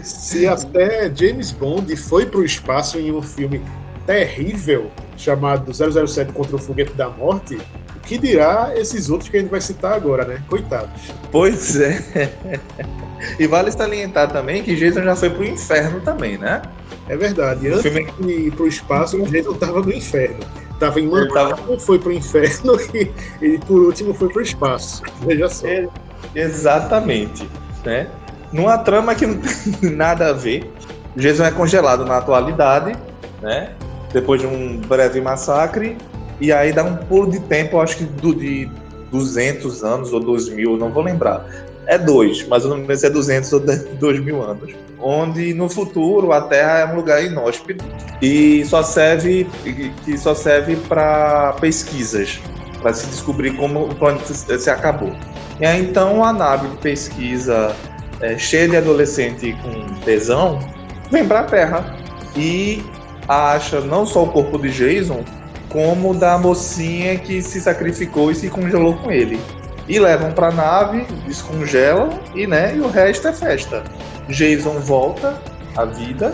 Se até James Bond foi para o espaço em um filme terrível chamado 007 contra o Foguete da Morte, o que dirá esses outros que a gente vai citar agora, né? Coitados. Pois é. E vale salientar também que Jason já foi pro inferno também, né? É verdade. Antes filme... de ir pro espaço, o Jason tava no inferno. Tava em Manhattan, tava... foi pro inferno *laughs* e, e, por último foi pro espaço. Veja só. É, exatamente. Né? Numa trama que não *laughs* tem nada a ver. Jason é congelado na atualidade, né? Depois de um breve massacre. E aí dá um pulo de tempo, acho que do, de 200 anos ou 2000, não vou lembrar é dois, mas não lembro se é 200 ou 2 mil anos. Onde no futuro a Terra é um lugar inóspito e só serve que só serve para pesquisas, para se descobrir como o planeta se acabou. E aí então a nave de pesquisa é, cheia de adolescente com tesão vem para a Terra e acha não só o corpo de Jason, como da mocinha que se sacrificou e se congelou com ele e levam para a nave, descongelam e, né, e o resto é festa. Jason volta à vida,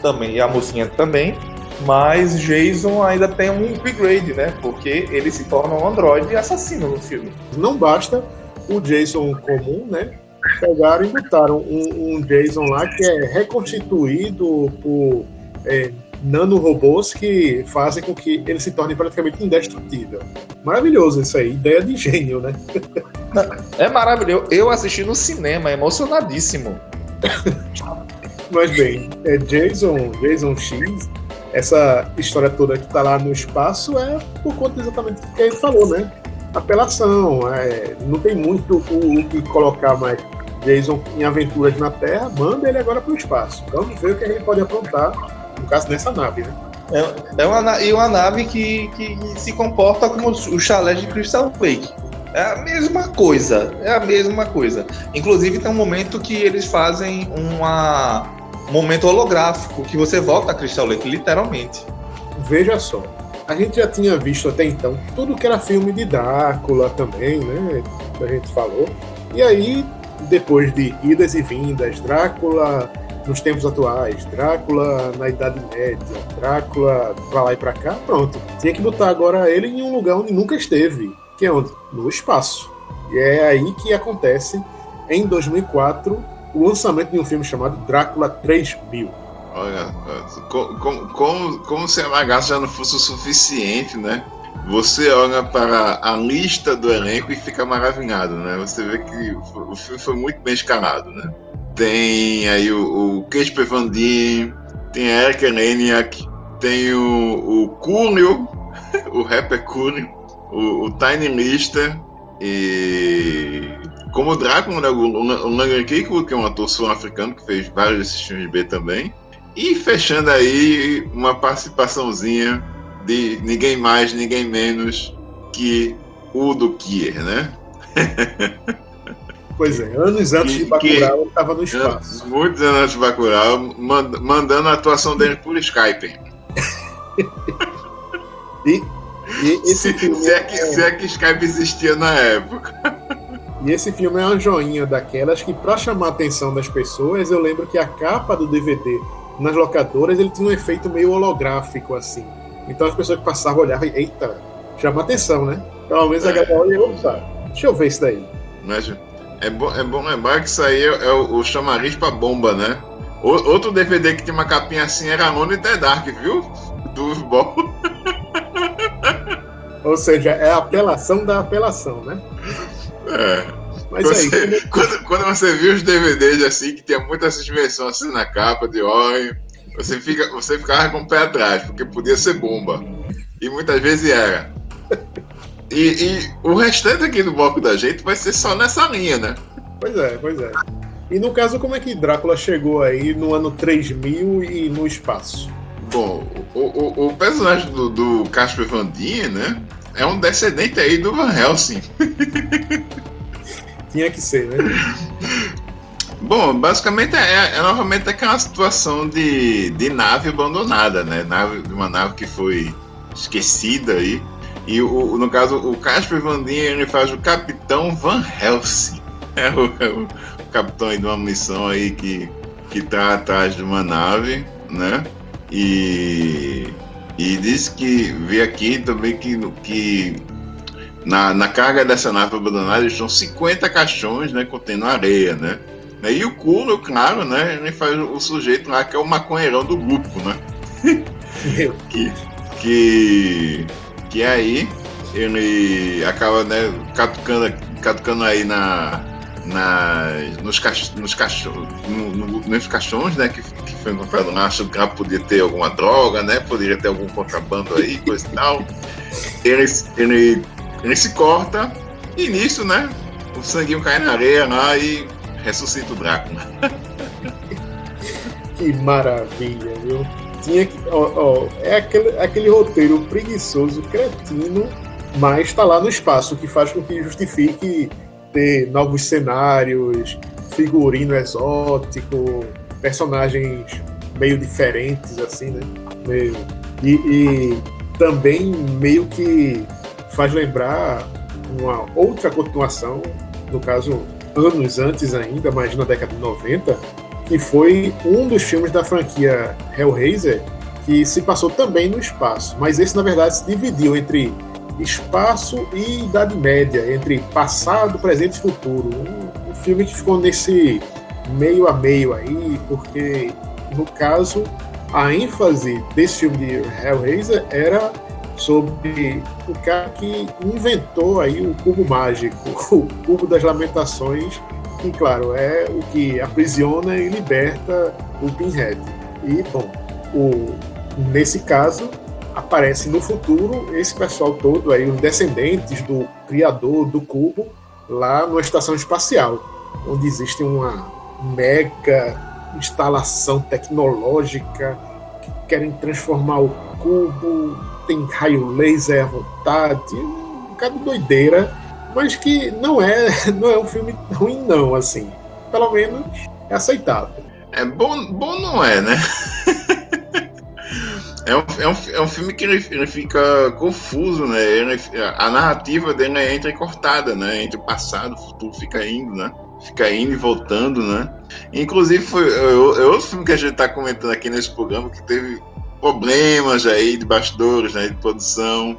também e a mocinha também, mas Jason ainda tem um upgrade, né? Porque ele se torna um androide assassino no filme. Não basta o Jason comum, né? Pegaram e botaram um, um Jason lá que é reconstituído por é, nanorobôs que fazem com que ele se torne praticamente indestrutível. Maravilhoso isso aí, ideia de gênio, né? É maravilhoso. Eu assisti no cinema, emocionadíssimo. *laughs* Mas bem, é Jason, Jason X, essa história toda que tá lá no espaço é por conta exatamente do que ele falou, né? Apelação, é, não tem muito o, o que colocar mais Jason em aventuras na Terra, manda ele agora para o espaço. Vamos ver o que ele pode aprontar caso dessa nave, né? É, é uma, e uma nave que, que se comporta como o chalé de Crystal Lake. É a mesma coisa, é a mesma coisa. Inclusive tem um momento que eles fazem uma, um momento holográfico, que você volta a Crystal Lake, literalmente. Veja só, a gente já tinha visto até então tudo que era filme de Drácula também, né? Que a gente falou. E aí, depois de idas e vindas, Drácula nos tempos atuais, Drácula na Idade Média, Drácula pra lá e pra cá, pronto. Tinha que botar agora ele em um lugar onde nunca esteve, que é onde? No espaço. E é aí que acontece em 2004, o lançamento de um filme chamado Drácula 3000. Olha, como, como, como se a bagaça já não fosse o suficiente, né? Você olha para a lista do elenco e fica maravilhado, né? Você vê que o filme foi muito bem escalado, né? Tem aí o, o Casper Van Dien, tem a Erika Leniak, tem o, o Cúnio, *laughs* o rapper Cúnio, o, o Tiny Lister e como Drácula, né, o Langan Kiko, que é um ator sul-africano que fez vários desses filmes B também. E fechando aí uma participaçãozinha de ninguém mais, ninguém menos que o do Kier, né? *laughs* Pois é, anos antes de Bacurau ele estava no espaço. Muitos anos antes de Bacurau, mandando a atuação dele por Skype. e, e *laughs* esse se, se, é que, é... se é que Skype existia na época. *laughs* E esse filme é uma joinha daquelas que, para chamar a atenção das pessoas, eu lembro que a capa do DVD nas locadoras ele tinha um efeito meio holográfico assim. Então as pessoas que passavam olhavam e, eita, chama atenção, né? Pelo menos é. a galera olha, opa, deixa eu ver isso daí. Mas é bom, é bom lembrar que isso aí é, é o, o chamariz pra bomba, né? O, outro DVD que tinha uma capinha assim era Alone in the Dark, viu? Do Ball. *laughs* Ou seja, é a apelação da apelação, né? É. Mas você, aí, quando, quando, você viu os DVDs assim, que tinha muita versões assim na capa de óleo, você, fica, você ficava com o pé atrás, porque podia ser bomba. E muitas vezes era. *laughs* E, e, o restante aqui do bloco da gente vai ser só nessa linha, né? Pois é, pois é. E no caso, como é que Drácula chegou aí no ano 3000 e no espaço? Bom, o, o, o personagem do, do Casper Van Dien, né? É um descendente aí do Van Helsing. *laughs* Tinha que ser, né? Bom, basicamente é, é, novamente aquela situação de, de nave abandonada, né? Nave, uma nave que foi esquecida aí. E o, no caso, o Casper Van Dien, ele faz o Capitão Van Helsing. É o, é o capitão aí de uma missão aí que, que tá atrás de uma nave, né? E, e diz que vê aqui também que, que na, na carga dessa nave abandonada estão 50 caixões, né, contendo areia, né? E o Culo, claro, né, ele faz o sujeito lá que é o maconheirão do grupo, né? *laughs* que, que, que aí ele acaba, né, catucando, catucando aí na, na, nos, cach, nos, cachorros, no, no, nos caixões, né, que, que foi encontrado lá, achando que podia ter alguma droga, né, poderia ter algum contrabando aí, coisa e tal. Ele, ele ele se corta e nisso, né? O sanguinho cai na areia lá e ressuscita o Drácula. *laughs* que maravilha, viu? Tinha. Ó, ó, é aquele, aquele roteiro preguiçoso, cretino, mas está lá no espaço, que faz com que justifique ter novos cenários, figurino exótico, personagens meio diferentes, assim, né? Meio, e, e também meio que faz lembrar uma outra continuação, no caso, anos antes ainda, mas na década de 90, que foi um dos filmes da franquia Hellraiser que se passou também no espaço. Mas esse, na verdade, se dividiu entre espaço e Idade Média, entre passado, presente e futuro. Um, um filme que ficou nesse meio a meio aí, porque, no caso, a ênfase desse filme de Hellraiser era sobre o cara que inventou aí o cubo mágico, *laughs* o cubo das lamentações, que claro é o que aprisiona e liberta o Pinhead. E bom, o, nesse caso aparece no futuro esse pessoal todo aí, os descendentes do criador do cubo, lá numa estação espacial, onde existe uma mega instalação tecnológica que querem transformar o cubo tem raio laser à vontade, um bocado de doideira, mas que não é, *laughs* não é um filme ruim, não, assim. Pelo menos é aceitável. É bom, bom não é, né? *laughs* É um, é, um, é um filme que ele, ele fica confuso, né? Ele, a narrativa dele é entrecortada, né? Entre o passado o futuro fica indo, né? Fica indo e voltando, né? Inclusive, foi é, é outro filme que a gente está comentando aqui nesse programa que teve problemas aí de bastidores, né, de produção.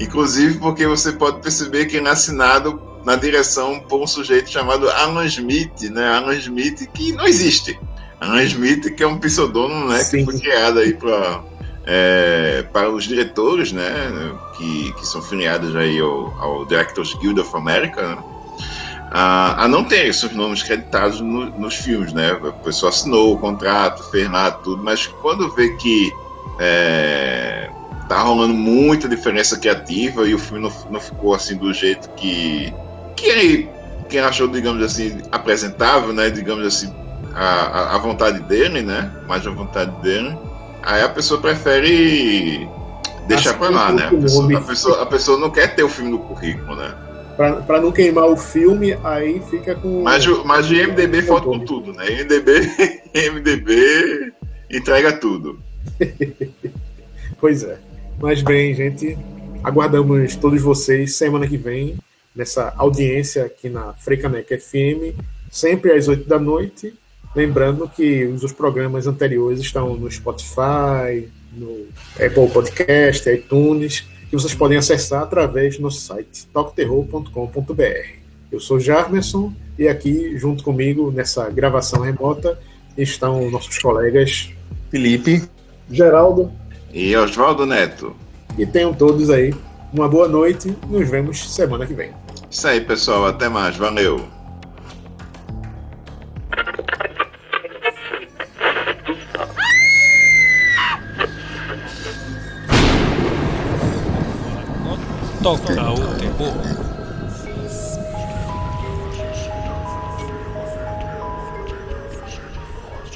Inclusive porque você pode perceber que ele é assinado na direção por um sujeito chamado Alan Smith, né? Alan Smith que não existe. Alan Smith que é um pseudônimo, né? Sim. Que foi criado aí para é, para os diretores, né? Que, que são filiados aí ao, ao Directors Guild of America, né? a, a não ter seus nomes creditados no, nos filmes, né? A pessoa assinou o contrato, fez lá tudo, mas quando vê que é, tá rolando muita diferença criativa e o filme não, não ficou assim do jeito que que ele, quem achou, digamos assim, apresentável, né? Digamos assim, a, a vontade dele, né? Mais a vontade dele. Aí a pessoa prefere deixar para lá, né? A pessoa, a pessoa, a pessoa não quer ter o filme no currículo, né? para não queimar o filme, aí fica com. Mas, mas o IMDB falta com tudo, né? IMDB, *laughs* IMDB entrega tudo. *laughs* pois é. Mas bem, gente, aguardamos todos vocês semana que vem nessa audiência aqui na Freicanec FM, sempre às 8 da noite. Lembrando que os programas anteriores estão no Spotify, no Apple Podcast, iTunes que vocês podem acessar através do nosso site toqueterror.com.br. Eu sou Jarmerson e aqui, junto comigo, nessa gravação remota, estão nossos colegas Felipe, Geraldo e Oswaldo Neto. E tenham todos aí uma boa noite. Nos vemos semana que vem. Isso aí, pessoal. Até mais. Valeu. Toca o terror.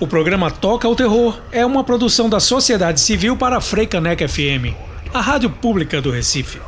O programa Toca o Terror é uma produção da Sociedade Civil para a Freicaneca FM, a rádio pública do Recife.